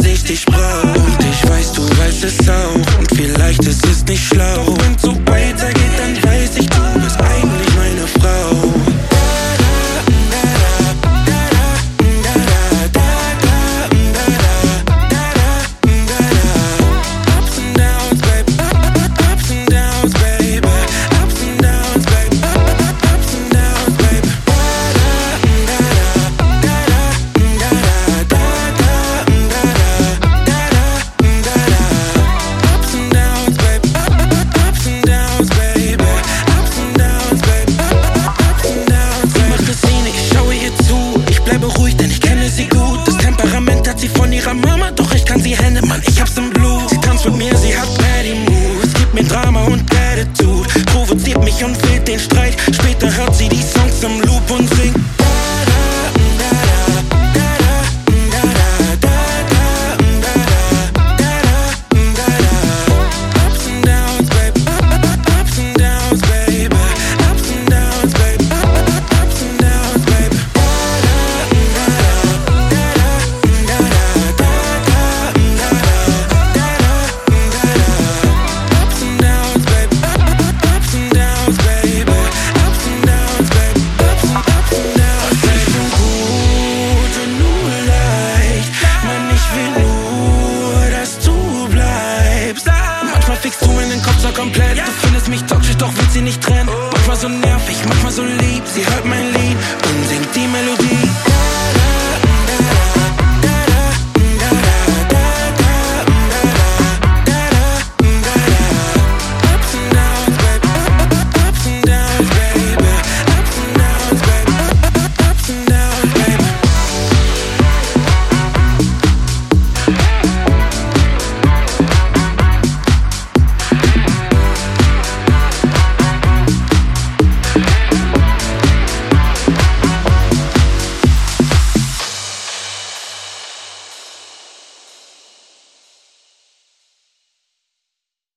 dass ich dich brauch. Ich weiß, du weißt es auch. Und vielleicht ist es nicht schlau. cause I'm never